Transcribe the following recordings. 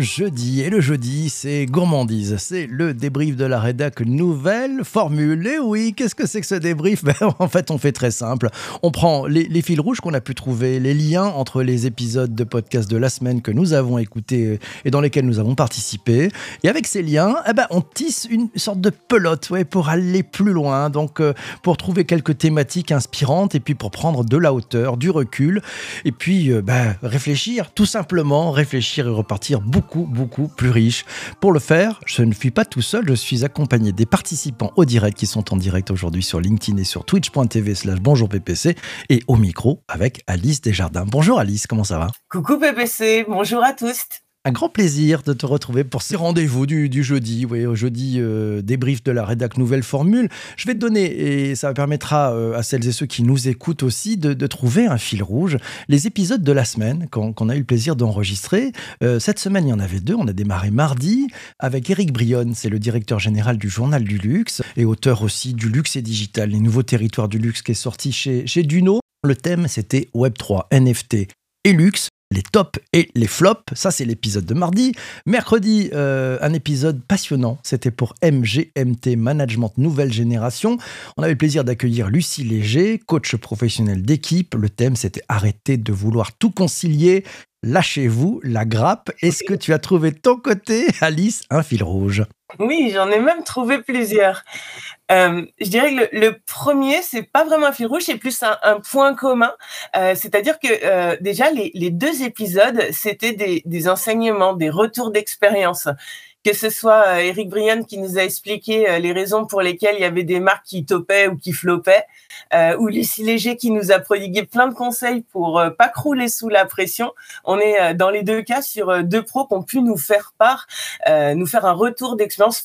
Jeudi et le jeudi, c'est gourmandise. C'est le débrief de la rédac nouvelle formule. Et oui, qu'est-ce que c'est que ce débrief? Ben, En fait, on fait très simple. On prend les, fils rouges qu'on a pu trouver, les liens entre les épisodes de podcast de la semaine que nous avons écoutés et dans lesquels nous avons participé. Et avec ces liens, eh ben, on tisse une sorte de pelote ouais, pour aller plus loin. Donc, euh, pour trouver quelques thématiques inspirantes et puis pour prendre de la hauteur, du recul. Et puis, euh, ben, réfléchir, tout simplement, réfléchir et repartir beaucoup, beaucoup plus riche. Pour le faire, je ne suis pas tout seul, je suis accompagné des participants au direct qui sont en direct aujourd'hui sur LinkedIn et sur twitch.tv slash bonjour PPC et au micro avec Alice Desjardins. Bonjour Alice, comment ça va? Coucou PPC, bonjour à tous. Un grand plaisir de te retrouver pour ces rendez-vous du, jeudi, oui, au jeudi euh, débrief de la rédac Nouvelle Formule. Je vais te donner, et ça permettra euh, à celles et ceux qui nous écoutent aussi de, trouver un fil rouge. Les épisodes de la semaine qu'on a eu le plaisir d'enregistrer. Euh, cette semaine, il y en avait deux. On a démarré mardi avec Eric Brionne, c'est le directeur général du Journal du Luxe et auteur aussi du Luxe et Digital, les nouveaux territoires du luxe qui est sorti chez, chez Duno. Le thème, c'était Web3, NFT et luxe les tops et les flops. Ça, c'est l'épisode de mardi. Mercredi, euh, un épisode passionnant. C'était pour MGMT Management Nouvelle Génération. On avait le plaisir d'accueillir Lucie Léger, coach professionnel d'équipe. Le thème, c'était arrêter de vouloir tout concilier. Lâchez-vous la grappe. Est-ce que tu as trouvé ton côté, Alice, un fil rouge? Oui, j'en ai même trouvé plusieurs. Euh, je dirais que le, premier, c'est pas vraiment un fil rouge, c'est plus un, point commun. Euh, c'est-à-dire que euh, déjà les, deux épisodes, c'était des, enseignements, des retours d'expérience que ce soit Eric Brian qui nous a expliqué les raisons pour lesquelles il y avait des marques qui topaient ou qui floppaient, ou Lucie Léger qui nous a prodigué plein de conseils pour pas crouler sous la pression. On est dans les deux cas sur deux pros qui ont pu nous faire part, nous faire un retour d'expérience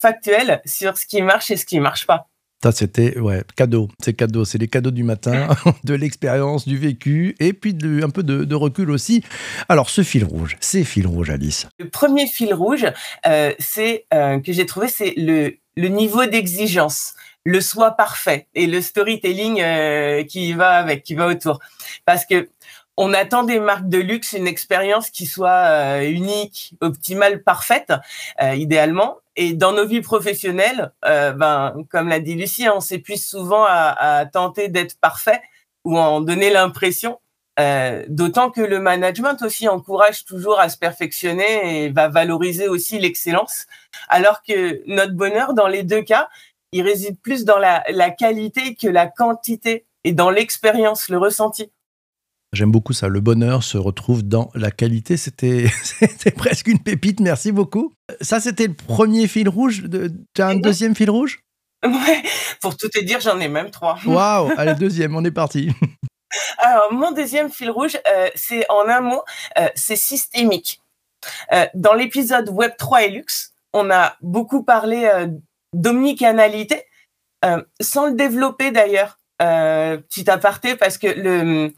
factuel sur ce qui marche et ce qui marche pas. Ça, c'était ouais, cadeau. C'est cadeau. C'est les cadeaux du matin, de l'expérience, du vécu, et puis un peu de, recul aussi. Alors, ce fil rouge, c'est fil rouge, Alice. Le premier fil rouge, euh, c'est euh, que j'ai trouvé, c'est le, le niveau d'exigence, le soi parfait et le storytelling euh, qui va avec, qui va autour. Parce que on attend des marques de luxe une expérience qui soit unique, optimale, parfaite, idéalement. Et dans nos vies professionnelles, euh, ben, comme l'a dit Lucie, on s'épuise souvent à, tenter d'être parfait ou en donner l'impression. Euh, d'autant que le management aussi encourage toujours à se perfectionner et va valoriser aussi l'excellence. Alors que notre bonheur, dans les deux cas, il réside plus dans la qualité que la quantité et dans l'expérience, le ressenti. J'aime beaucoup ça. Le bonheur se retrouve dans la qualité. C'était presque une pépite. Merci beaucoup. Ça, c'était le premier fil rouge. Tu as un deuxième fil rouge? Ouais, pour tout te dire, j'en ai même trois. Waouh Allez, deuxième, on est parti. Alors, mon deuxième fil rouge, euh, c'est en un mot, euh, c'est systémique. Euh, dans l'épisode Web 3 et Luxe, on a beaucoup parlé d'omnicanalité, sans le développer d'ailleurs. petit aparté, parce que le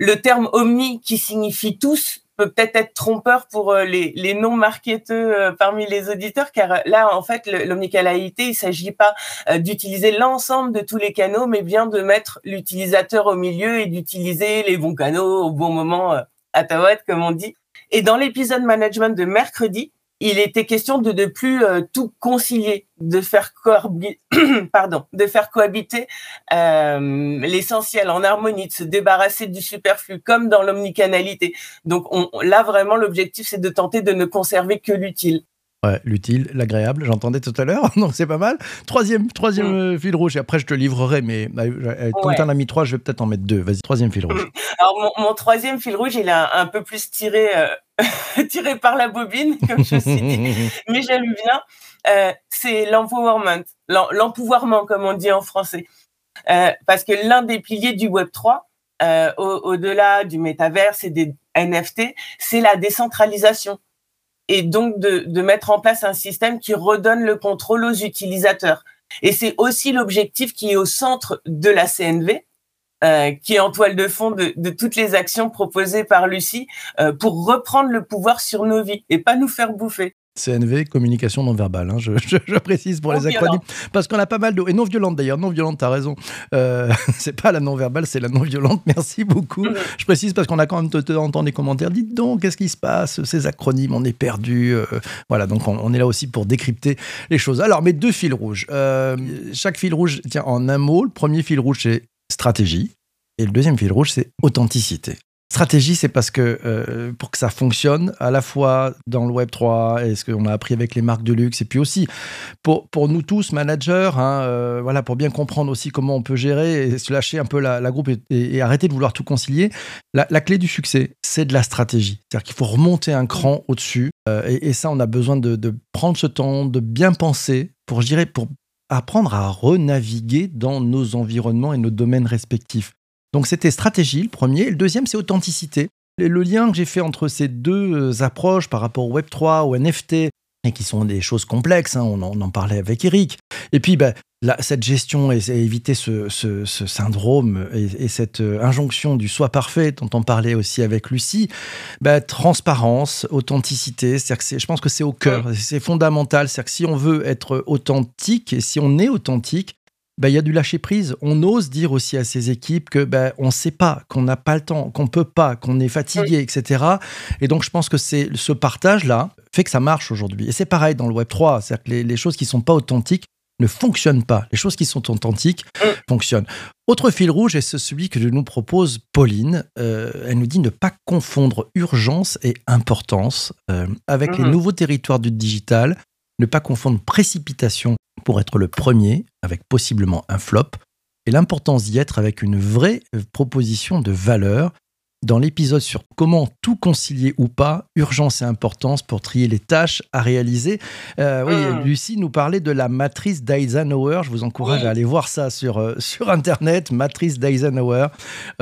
le terme omni qui signifie tous peut peut-être être trompeur pour euh, les, non-marketeux euh, parmi les auditeurs, car euh, là, en fait, l'omnicanalité, il s'agit pas d'utiliser l'ensemble de tous les canaux, mais bien de mettre l'utilisateur au milieu et d'utiliser les bons canaux au bon moment à ta comme on dit. Et dans l'épisode management de mercredi, il était question de ne plus euh, tout concilier, de faire, de faire cohabiter euh, l'essentiel en harmonie, de se débarrasser du superflu, comme dans l'omnicanalité. Donc là, vraiment, l'objectif, c'est de tenter de ne conserver que l'utile. Ouais, l'utile, l'agréable, j'entendais tout à l'heure, donc c'est pas mal. Troisième, troisième mm. euh, fil rouge, et après je te livrerai, mais quand tu en as mis trois, je vais peut-être en mettre deux. Vas-y, troisième fil rouge. Alors mon, troisième fil rouge, il est un, peu plus tiré, euh, tiré par la bobine, comme je suis dit, mais j'aime bien. Euh, c'est l'empowerment, l'empouvoirment, comme on dit en français. parce que l'un des piliers du Web 3, au-delà du métaverse et des NFT, c'est la décentralisation et donc de, mettre en place un système qui redonne le contrôle aux utilisateurs. Et c'est aussi l'objectif qui est au centre de la CNV, euh, qui est en toile de fond de, de toutes les actions proposées par Lucie euh, pour reprendre le pouvoir sur nos vies et pas nous faire bouffer. CNV, communication non verbale. Hein, je, je, précise pour les acronymes. Parce qu'on a pas mal de. Et non violente d'ailleurs. Non violente, t'as raison. Euh, c'est pas la non verbale, c'est la non violente. Merci beaucoup. Mm-hmm. Je précise parce qu'on a quand même entendu des commentaires. Dites donc, qu'est-ce qui se passe Ces acronymes, on est perdu. Euh, voilà, donc on, est là aussi pour décrypter les choses. Alors, mes deux fils rouges. Euh, chaque fil rouge tient en un mot. Le premier fil rouge, c'est stratégie. Et le deuxième fil rouge, c'est authenticité. Stratégie, c'est parce que euh, pour que ça fonctionne, à la fois dans le Web 3 et ce qu'on a appris avec les marques de luxe, et puis aussi pour, pour nous tous, managers, hein, euh, voilà, pour bien comprendre aussi comment on peut gérer et se lâcher un peu la, la groupe et, arrêter de vouloir tout concilier, la, clé du succès, c'est de la stratégie. C'est-à-dire qu'il faut remonter un cran au-dessus. Euh, et, ça, on a besoin de, prendre ce temps, de bien penser pour, dirais, pour apprendre à renaviguer dans nos environnements et nos domaines respectifs. Donc c'était stratégie, le premier. Et le deuxième, c'est authenticité. le lien que j'ai fait entre ces deux euh, approches par rapport au Web3, au NFT, et qui sont des choses complexes, hein, on, en, parlait avec Eric. Et puis, bah, cette gestion et, éviter ce, syndrome et, cette euh, injonction du soi parfait dont on parlait aussi avec Lucie, bah, transparence, authenticité, que je pense que c'est au cœur, c'est fondamental. C'est-à-dire que si on veut être authentique et si on est authentique, bah, il y a du lâcher prise. On ose dire aussi à ces équipes que bah, on ne sait pas, qu'on n'a pas le temps, qu'on peut pas, qu'on est fatigué, etc. Et donc je pense que c'est ce partage là fait que ça marche aujourd'hui. Et c'est pareil dans le Web 3, c'est-à-dire que les, choses qui sont pas authentiques ne fonctionnent pas. Les choses qui sont authentiques fonctionnent. Autre fil rouge est celui que nous propose Pauline. Euh, elle nous dit ne pas confondre urgence et importance euh, avec les nouveaux territoires du digital. Ne pas confondre précipitation pour être le premier, avec possiblement un flop, et l'importance d'y être avec une vraie proposition de valeur dans l'épisode sur comment tout concilier ou pas, urgence et importance pour trier les tâches à réaliser. Euh, oui, hmm. Lucie nous parlait de la matrice d'Eisenhower. Je vous encourage à aller voir ça sur, euh, sur Internet, matrice d'Eisenhower.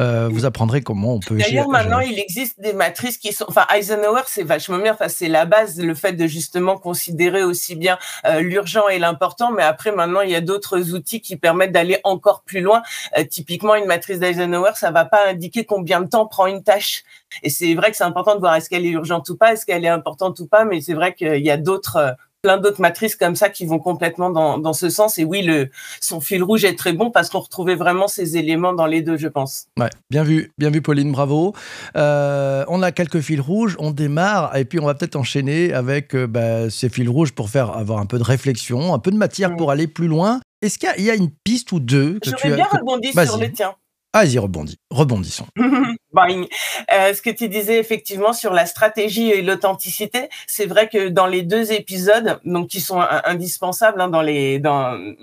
Euh, vous apprendrez comment on peut... D'ailleurs, maintenant, il existe des matrices qui sont... Enfin, Eisenhower, c'est vachement bien. Enfin, c'est la base, le fait de justement considérer aussi bien l'urgent et l'important. Mais après, maintenant, il y a d'autres outils qui permettent d'aller encore plus loin. typiquement, une matrice d'Eisenhower, ça va pas indiquer combien de temps prend une tâche. Et c'est vrai que c'est important de voir est-ce qu'elle est urgente ou pas, est-ce qu'elle est importante ou pas, mais c'est vrai qu'il y a d'autres euh, plein d'autres matrices comme ça qui vont complètement dans, dans, ce sens. Et oui, le, son fil rouge est très bon parce qu'on retrouvait vraiment ces éléments dans les deux, je pense. Ouais, bien vu, bien vu, Pauline, bravo. Euh, on a quelques fils rouges, on démarre et puis on va peut-être enchaîner avec euh, bah, ces fils rouges pour faire avoir un peu de réflexion, un peu de matière mm. pour aller plus loin. Est-ce qu'il y, a une piste ou deux que J'aurais bien rebondi sur le tien. Vas-y, rebondis. Rebondissons. euh, ce que tu disais effectivement sur la stratégie et l'authenticité, c'est vrai que dans les deux épisodes, donc qui sont indispensables hein, dans les,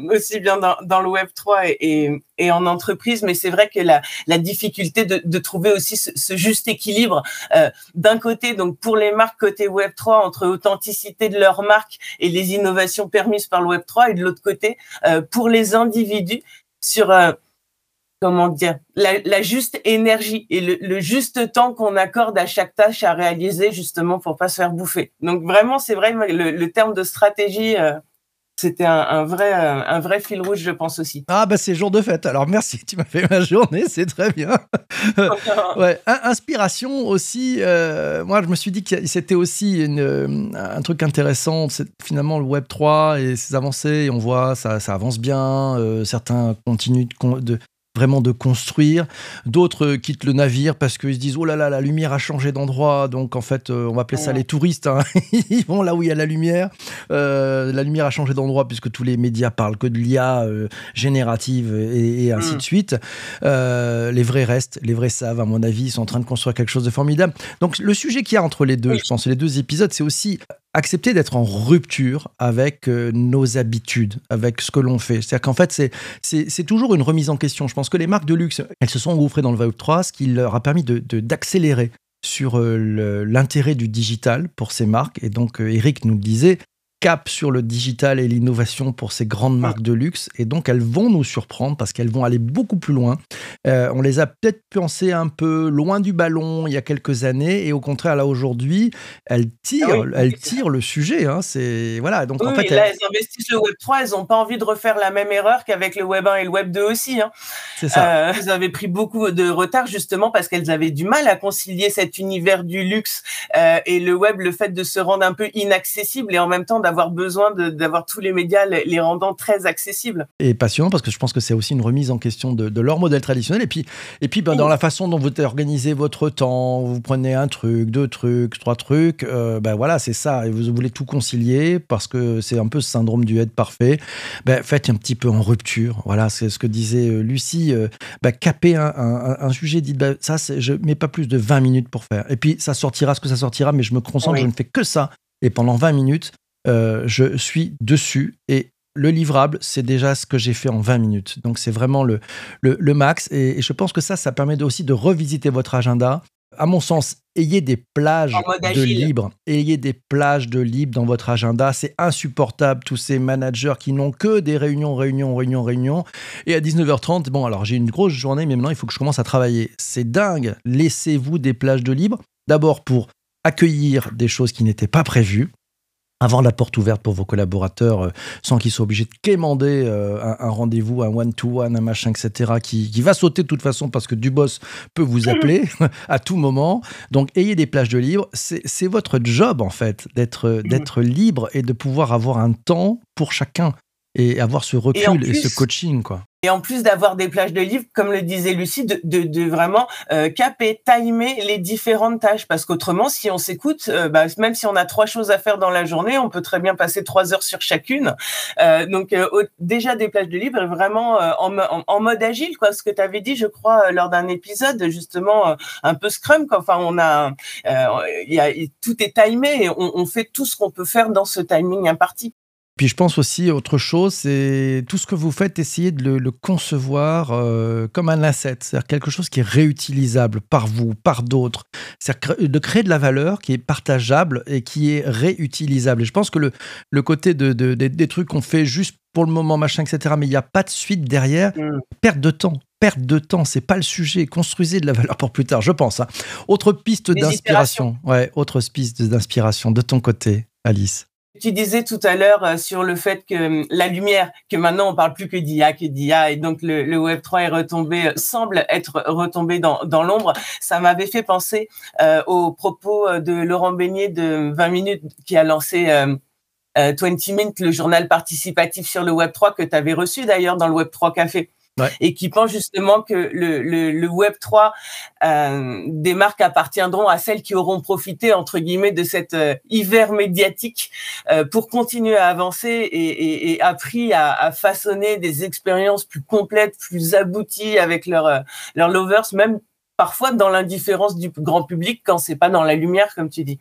aussi bien dans, le Web 3 et, en entreprise, mais c'est vrai que la, difficulté de, trouver aussi ce, juste équilibre euh, d'un côté, donc pour les marques côté Web 3 entre authenticité de leur marque et les innovations permises par le Web 3, et de l'autre côté euh, pour les individus sur comment dire, la, juste énergie et le, juste temps qu'on accorde à chaque tâche à réaliser justement pour pas se faire bouffer. Donc vraiment, c'est vrai, le, terme de stratégie, euh, c'était un, vrai, euh, un vrai fil rouge, je pense aussi. Ah bah c'est jour de fête. Alors merci, tu m'as fait ma journée, c'est très bien. ouais, inspiration aussi. Euh, moi, je me suis dit que c'était aussi une, un truc intéressant. C'est finalement le Web 3 et ses avancées. Et on voit ça, ça avance bien. certains continuent de, vraiment de construire. D'autres quittent le navire parce qu'ils se disent oh là là, la lumière a changé d'endroit, donc en fait, euh, on va appeler ça les touristes. Hein. Ils vont là où il y a la lumière. Euh, la lumière a changé d'endroit puisque tous les médias parlent que de l'IA euh, générative et, ainsi mm. de suite. les vrais restent, les vrais savent, à mon avis, ils sont en train de construire quelque chose de formidable. Donc le sujet qu'il y a entre les deux, je pense, les deux épisodes, c'est aussi accepter d'être en rupture avec euh, nos habitudes, avec ce que l'on fait. C'est-à-dire qu'en fait, c'est toujours une remise en question. Je pense que les marques de luxe, elles se sont engouffrées dans le Web 3, ce qui leur a permis d'accélérer de, sur euh, l'intérêt du digital pour ces marques. Et donc, euh, Eric nous le disait, cap sur le digital et l'innovation pour ces grandes marques de luxe. Et donc, elles vont nous surprendre parce qu'elles vont aller beaucoup plus loin. Euh, on les a peut-être pensé un peu loin du ballon il y a quelques années. Et au contraire, là, aujourd'hui, elles tirent, ah elles tirent le sujet. Hein. C'est, voilà. Donc, en fait, là, elles... investissent le Web 3. Elles n'ont pas envie de refaire la même erreur qu'avec le Web 1 et le Web 2 aussi. Hein. C'est ça. Euh, elles avaient pris beaucoup de retard justement parce qu'elles avaient du mal à concilier cet univers du luxe euh, et le web, le fait de se rendre un peu inaccessible et en même temps d'avoir besoin d'avoir tous les médias les rendant très accessibles. Et passionnant parce que je pense que c'est aussi une remise en question de, leur modèle traditionnel et puis, et puis ben, dans la façon dont vous organisez votre temps, vous prenez un truc, deux trucs, trois trucs, euh, ben voilà, c'est ça. Et vous voulez tout concilier parce que c'est un peu ce syndrome du être parfait. Ben, faites un petit peu en rupture. Voilà, c'est ce que disait euh, Lucie. ben, caper un, un, sujet, dit ben, ça, je mets pas plus de 20 minutes pour faire. Et puis ça sortira ce que ça sortira, mais je me concentre, je ne fais que ça. Et pendant 20 minutes, euh, je suis dessus. Et le livrable, c'est déjà ce que j'ai fait en 20 minutes. Donc c'est vraiment le, le, max. Et, je pense que ça, ça permet aussi de revisiter votre agenda. À mon sens, ayez des plages de libre. Ayez des plages de libre dans votre agenda. C'est insupportable, tous ces managers qui n'ont que des réunions, réunions, réunions, réunions. Et à 19h30, bon, alors j'ai une grosse journée, mais maintenant, il faut que je commence à travailler. C'est dingue. Laissez-vous des plages de libre. D'abord pour accueillir des choses qui n'étaient pas prévues avant la porte ouverte pour vos collaborateurs euh, sans qu'ils soient obligés de quémander euh, un, rendez-vous, un one-to-one, un machin, etc., qui, va sauter de toute façon parce que du boss peut vous appeler à tout moment. Donc, ayez des plages de libre. C'est votre job, en fait, d'être d'être libre et de pouvoir avoir un temps pour chacun et avoir ce recul et, ce coaching, quoi. Et en plus d'avoir des plages de livres, comme le disait Lucie, de, de, de vraiment euh, caper, timer les différentes tâches. Parce qu'autrement, si on s'écoute, euh, bah, même si on a trois choses à faire dans la journée, on peut très bien passer trois heures sur chacune. Euh, donc euh, déjà des plages de livres, vraiment en, en, mode agile, quoi. Ce que tu avais dit, je crois, lors d'un épisode, justement, un peu Scrum. Quoi. Enfin, on a, y a, tout est timé et on, on fait tout ce qu'on peut faire dans ce timing imparti. Puis je pense aussi autre chose, c'est tout ce que vous faites, essayez de le, concevoir euh, comme un asset, c'est-à-dire quelque chose qui est réutilisable par vous, par d'autres, c'est-à-dire de créer de la valeur qui est partageable et qui est réutilisable. Et je pense que le, le côté de, des trucs qu'on fait juste pour le moment, machin, etc., mais il n'y a pas de suite derrière, mm. perte de temps. Perte de temps, c'est pas le sujet. Construisez de la valeur pour plus tard, je pense. Hein. Autre piste d'inspiration. Ouais, autre piste d'inspiration de ton côté, Alice. Tu disais tout à l'heure euh, sur le fait que hum, la lumière, que maintenant on parle plus que d'IA, que d'IA, et donc le, Web 3 est retombé, euh, semble être retombé dans, dans l'ombre. Ça m'avait fait penser euh, aux propos de Laurent Beignet de 20 minutes qui a lancé 20 Minutes, le journal participatif sur le Web 3 que tu avais reçu d'ailleurs dans le Web 3 Café et qui pense justement que le, le, Web 3 euh, des marques appartiendront à celles qui auront profité entre guillemets de cet euh, hiver médiatique euh, pour continuer à avancer et, et, et appris à, à, façonner des expériences plus complètes, plus abouties avec leurs euh, leurs lovers, même parfois dans l'indifférence du grand public quand c'est pas dans la lumière comme tu dis.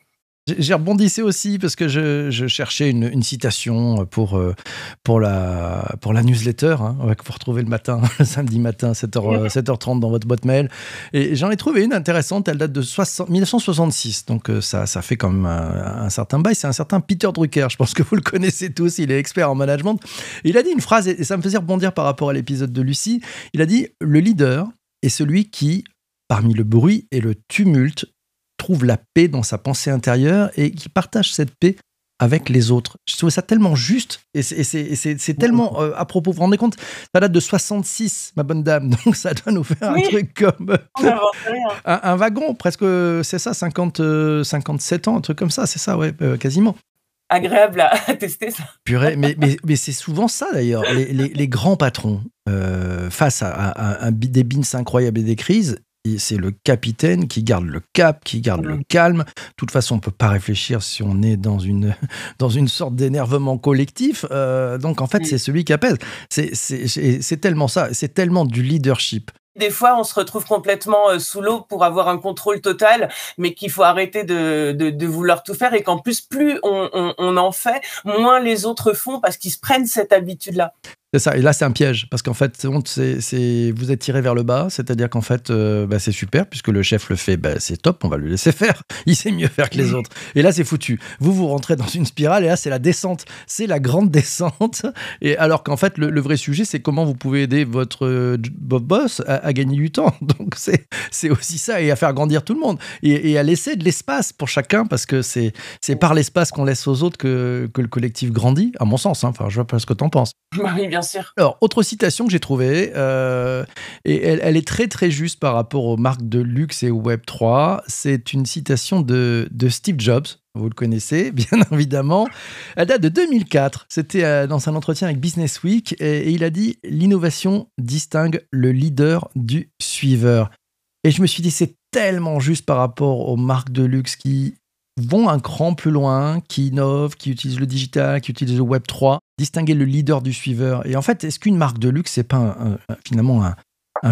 J'ai rebondissé aussi parce que je, cherchais une, citation pour, euh, pour, la, pour la newsletter hein, que vous retrouvez le matin, le samedi matin, 7h, 7h30 dans votre boîte mail. Et j'en ai trouvé une intéressante, elle date de 60, 1966, donc euh, ça, ça fait quand même un, certain bail. C'est un certain Peter Drucker, je pense que vous le connaissez tous, il est expert en management. Il a dit une phrase, et ça me faisait rebondir par rapport à l'épisode de Lucie. Il a dit Le leader est celui qui, parmi le bruit et le tumulte, trouve la paix dans sa pensée intérieure et qui partage cette paix avec les autres. Je trouve ça tellement juste et c'est tellement euh, à propos. Vous vous rendez compte Ça date de 66, ma bonne dame, donc ça doit nous faire un truc comme un, wagon, presque, c'est ça, 50, 57 euh, ans, un truc comme ça, c'est ça, ouais, euh, quasiment agréable à, tester ça. Purée, mais, mais, mais c'est souvent ça d'ailleurs. Les, les, grands patrons, face à, à, des bins incroyables et des crises, c'est le capitaine qui garde le cap, qui garde le calme. De toute façon, on peut pas réfléchir si on est dans une, dans une sorte d'énervement collectif. Euh, donc, en fait, c'est celui qui apaise. C'est tellement ça. C'est tellement du leadership. Des fois, on se retrouve complètement euh, sous l'eau pour avoir un contrôle total, mais qu'il faut arrêter de, de, vouloir tout faire et qu'en plus, plus on, on, en fait, moins les autres font parce qu'ils se prennent cette habitude-là. C'est ça. Et là, c'est un piège parce qu'en fait, c'est, vous êtes tiré vers le bas, c'est-à-dire qu'en fait, euh, bah, c'est super puisque le chef le fait, bah, c'est top, on va le laisser faire. Il sait mieux faire que les autres. Et là, c'est foutu. Vous vous rentrez dans une spirale et là, c'est la descente, c'est la grande descente. Et alors qu'en fait, le, vrai sujet, c'est comment vous pouvez aider votre euh, boss à, gagner du temps. Donc c'est, c'est aussi ça et à faire grandir tout le monde et, à laisser de l'espace pour chacun parce que c'est, c'est par l'espace qu'on laisse aux autres que, que le collectif grandit, à mon sens. Hein. Enfin, je vois pas ce que tu en penses. Bien alors, autre citation que j'ai trouvée, euh, et elle, est très très juste par rapport aux marques de luxe et au Web3, c'est une citation de, Steve Jobs, vous le connaissez, bien évidemment. Elle date de 2004. C'était euh, dans un entretien avec Business Week et, il a dit L'innovation distingue le leader du suiveur. Et je me suis dit C'est tellement juste par rapport aux marques de luxe qui vont un cran plus loin, qui innovent, qui utilisent le digital, qui utilisent le Web 3, distinguer le leader du suiveur. Et en fait, est-ce qu'une marque de luxe, c'est pas finalement un,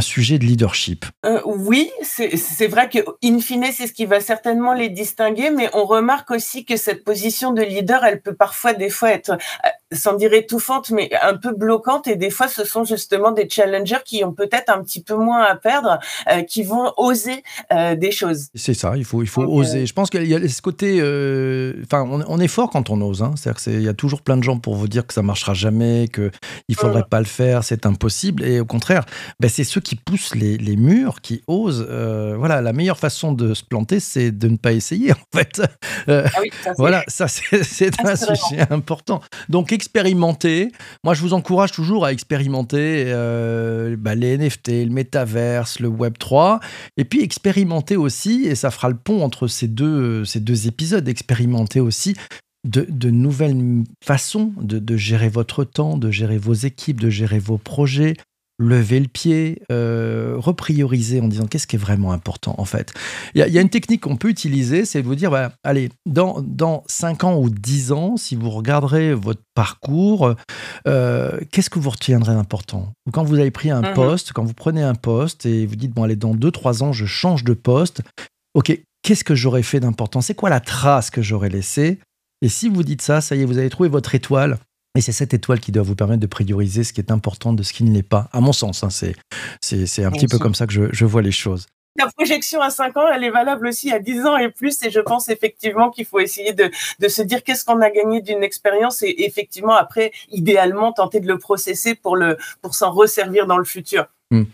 sujet de leadership? Euh, oui, c'est vrai que in fine, c'est ce qui va certainement les distinguer, mais on remarque aussi que cette position de leader, elle peut parfois des fois être, euh, sans dire étouffante, mais un peu bloquante, et des fois, ce sont justement des challengers qui ont peut-être un petit peu moins à perdre, euh, qui vont oser des choses. C'est ça, il faut, il faut oser. Je pense qu'il y a ce côté, enfin, on, est fort quand on ose. Hein. C'est-à-dire qu'il y a toujours plein de gens pour vous dire que ça marchera jamais, que il faudrait mmh. pas le faire, c'est impossible, et au contraire, ben, c'est ceux qui poussent les, murs, qui osent. Euh, voilà, la meilleure façon de se planter, c'est de ne pas essayer, en fait. Euh, ah oui, ça, voilà, ça, c'est un sujet important. Donc, expérimenter. Moi, je vous encourage toujours à expérimenter euh, bah, les NFT, le métaverse, le Web 3. Et puis, expérimenter aussi, et ça fera le pont entre ces deux, ces deux épisodes, expérimenter aussi de, nouvelles façons de, de, gérer votre temps, de gérer vos équipes, de gérer vos projets, lever le pied, euh, reprioriser en disant qu'est-ce qui est vraiment important en fait. Il y, a une technique qu'on peut utiliser, c'est de vous dire, bah, allez, dans, dans 5 ans ou 10 ans, si vous regarderez votre parcours, euh, qu'est-ce que vous retiendrez d'important? Quand vous avez pris un mhm. poste, quand vous prenez un poste et vous dites, bon, allez, dans 2-3 ans, je change de poste, ok, qu'est-ce que j'aurais fait d'important? C'est quoi la trace que j'aurais laissée? Et si vous dites ça, ça y est, vous avez trouvé votre étoile et c'est cette étoile qui doit vous permettre de prioriser ce qui est important de ce qui ne l'est pas, à mon sens. Hein, c'est, c'est, un petit peu comme ça que je, je vois les choses. La projection à 5 ans, elle est valable aussi à 10 ans et plus. Et je pense effectivement qu'il faut essayer de, de se dire qu'est-ce qu'on a gagné d'une expérience et effectivement, après, idéalement, tenter de le processer pour, le, pour s'en resservir dans le futur. Hmm.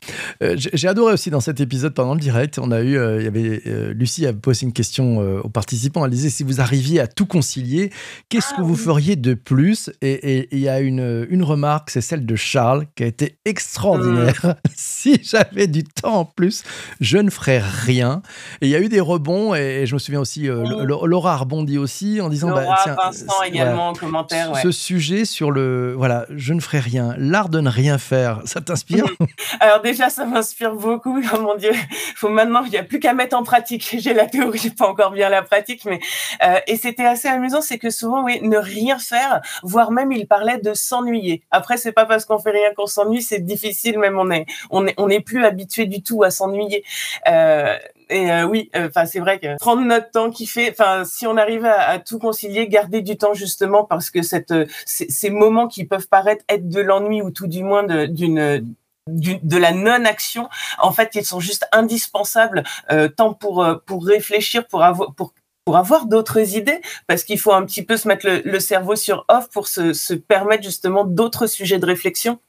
Euh, j'ai adoré aussi dans cet épisode pendant le direct, on a eu, euh, il y avait euh, Lucie a posé une question aux participants. Elle disait si vous arriviez à tout concilier, qu'est-ce que ah vous feriez de plus? Et il y a une, une remarque, c'est celle de Charles qui a été extraordinaire. Hmm. si j'avais du temps en plus, je ne ferais rien. Et il y a eu des rebonds et, je me souviens aussi, hmm. Laura a rebondi aussi en disant Laura, bah, Vincent également en commentaire. Ce sujet sur le voilà, je ne ferai rien, l'art de ne rien faire, ça t'inspire? Alors déjà, ça m'inspire beaucoup. Oh mon Dieu, faut maintenant, il n'y a plus qu'à mettre en pratique. J'ai la théorie, j'ai pas encore bien la pratique, mais euh, et c'était assez amusant, c'est que souvent, oui, ne rien faire, voire même il parlait de s'ennuyer. Après, c'est pas parce qu'on fait rien qu'on s'ennuie, c'est difficile. Même on est, on est, on n'est plus habitué du tout à s'ennuyer. Euh, et euh, oui, euh, enfin c'est vrai que prendre notre temps, qui fait, enfin si on arrive à, tout concilier, garder du temps justement parce que cette, ces moments qui peuvent paraître être de l'ennui ou tout du moins d'une de la non-action, en fait, ils sont juste indispensables euh, tant pour euh, pour réfléchir, pour avoir pour pour avoir d'autres idées, parce qu'il faut un petit peu se mettre le, cerveau sur off pour se, se permettre justement d'autres sujets de réflexion.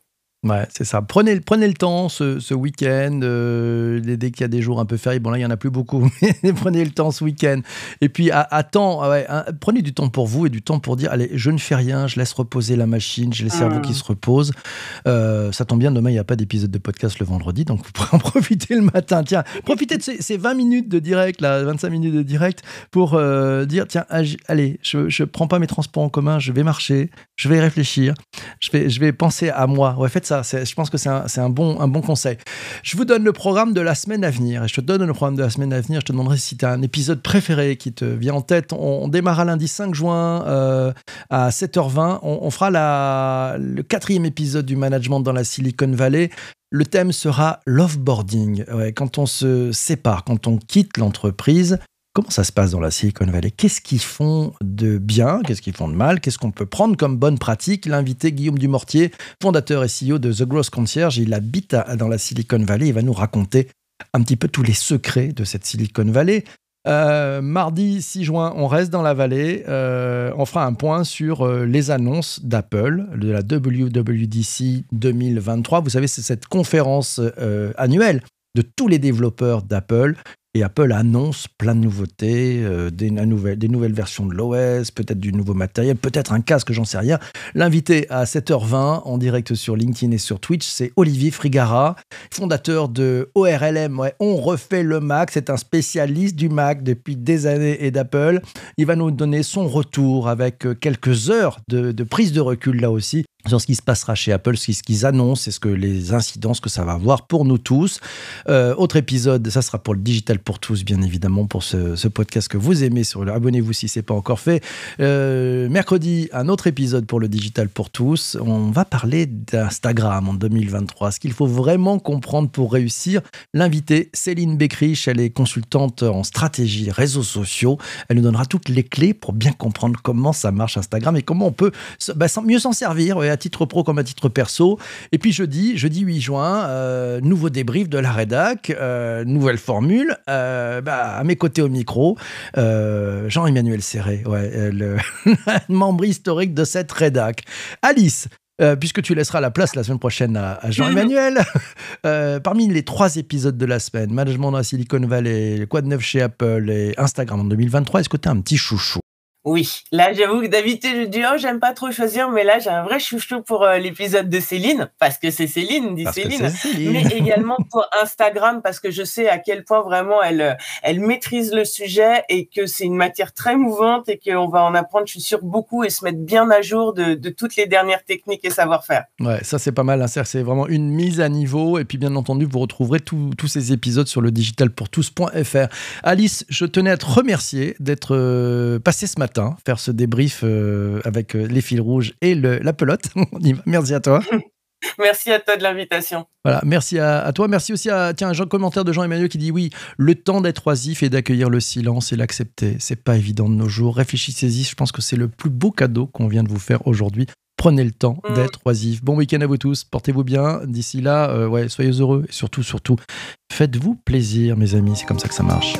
Ouais, c'est ça. Prenez, prenez le temps ce, ce week-end. Euh, dès qu'il y a des jours un peu fériés, bon là, il n'y en a plus beaucoup, mais prenez le temps ce week-end. Et puis, à, temps, ouais, prenez du temps pour vous et du temps pour dire allez, je ne fais rien, je laisse reposer la machine, laisse le cerveau qui mmh. se repose. Euh, ça tombe bien, demain, il n'y a pas d'épisode de podcast le vendredi, donc vous pourrez en profiter le matin. Tiens, profitez de ces, 20 minutes de direct, là, 25 minutes de direct, pour euh, dire tiens, allez, je ne prends pas mes transports en commun, je vais marcher, je vais réfléchir, je vais, je vais penser à moi. Ouais, faites je pense que c'est un, bon, conseil. Je vous donne le programme de la semaine à venir. Et je te donne le programme de la semaine à venir. Je te demanderai si tu as un épisode préféré qui te vient en tête. On, démarrera lundi 5 juin euh, à 7h20. On, fera le quatrième épisode du management dans la Silicon Valley. Le thème sera l'offboarding. Ouais, quand on se sépare, quand on quitte l'entreprise, Comment ça se passe dans la Silicon Valley? Qu'est-ce qu'ils font de bien? Qu'est-ce qu'ils font de mal? Qu'est-ce qu'on peut prendre comme bonne pratique? L'invité Guillaume Dumortier, fondateur et CEO de The Growth Concierge, il habite dans la Silicon Valley. Il va nous raconter un petit peu tous les secrets de cette Silicon Valley. Euh, mardi 6 juin, on reste dans la vallée. Euh, on fera un point sur euh, les annonces d'Apple, de la WWDC 2023. Vous savez, c'est cette conférence annuelle de tous les développeurs d'Apple et Apple annonce plein de nouveautés, euh, des, des, nouvelles versions de l'OS, peut-être du nouveau matériel, peut-être un casque, j'en sais rien. L'invité à 7h20 en direct sur LinkedIn et sur Twitch, c'est Olivier Frigara, fondateur de ORLM. Ouais, on refait le Mac, c'est un spécialiste du Mac depuis des années et d'Apple. Il va nous donner son retour avec euh, quelques heures de, de prise de recul là aussi sur ce qui se passera chez Apple, ce qu'ils annoncent et ce que les incidences que ça va avoir pour nous tous. Euh, autre épisode, ça sera pour le digital pour tous, bien évidemment, pour ce, podcast que vous aimez. Sur le, abonnez-vous si c'est pas encore fait. Euh, mercredi, un autre épisode pour le digital pour tous. On va parler d'Instagram en 2023. Ce qu'il faut vraiment comprendre pour réussir. L'invité, Céline Beckrich, elle est consultante en stratégie réseaux sociaux. Elle nous donnera toutes les clés pour bien comprendre comment ça marche Instagram et comment on peut bah, mieux s'en servir à titre pro comme à titre perso. Et puis jeudi, jeudi 8 juin, euh, nouveau débrief de la rédac, euh, nouvelle formule. Euh, bah, à mes côtés au micro, Jean-Emmanuel Serré, ouais, le membre historique de cette rédac. Alice, puisque tu laisseras la place la semaine prochaine à, Jean-Emmanuel. parmi les trois épisodes de la semaine, Management dans la Silicon Valley, Quoi de neuf chez Apple et Instagram en 2023, est-ce que tu as un petit chouchou? Oui, là j'avoue que d'habitude je dis oh j'aime pas trop choisir, mais là j'ai un vrai chouchou pour euh, l'épisode de Céline parce que c'est Céline, dit Céline, mais également pour Instagram parce que je sais à quel point vraiment elle euh, elle maîtrise le sujet et que c'est une matière très mouvante et qu'on va en apprendre, je suis sûre beaucoup et se mettre bien à jour de, de toutes les dernières techniques et savoir-faire. Ouais, ça c'est pas mal, hein. c'est vraiment une mise à niveau et puis bien entendu vous retrouverez tous ces épisodes sur le digitalpourtous.fr. Alice, je tenais à te remercier d'être euh, passé ce matin faire ce débrief euh, avec euh, les fils rouges et la pelote. Merci à toi. Merci à toi de l'invitation. Voilà, merci à, toi. Merci aussi à tiens, un commentaire de Jean-Emmanuel qui dit oui, le temps d'être oisif et d'accueillir le silence et l'accepter, c'est pas évident de nos jours. Réfléchissez-y, je pense que c'est le plus beau cadeau qu'on vient de vous faire aujourd'hui. Prenez le temps mm. d'être oisif. Bon week-end à vous tous, portez-vous bien. D'ici là, euh, ouais, soyez heureux et surtout, surtout, faites-vous plaisir, mes amis. C'est comme ça que ça marche.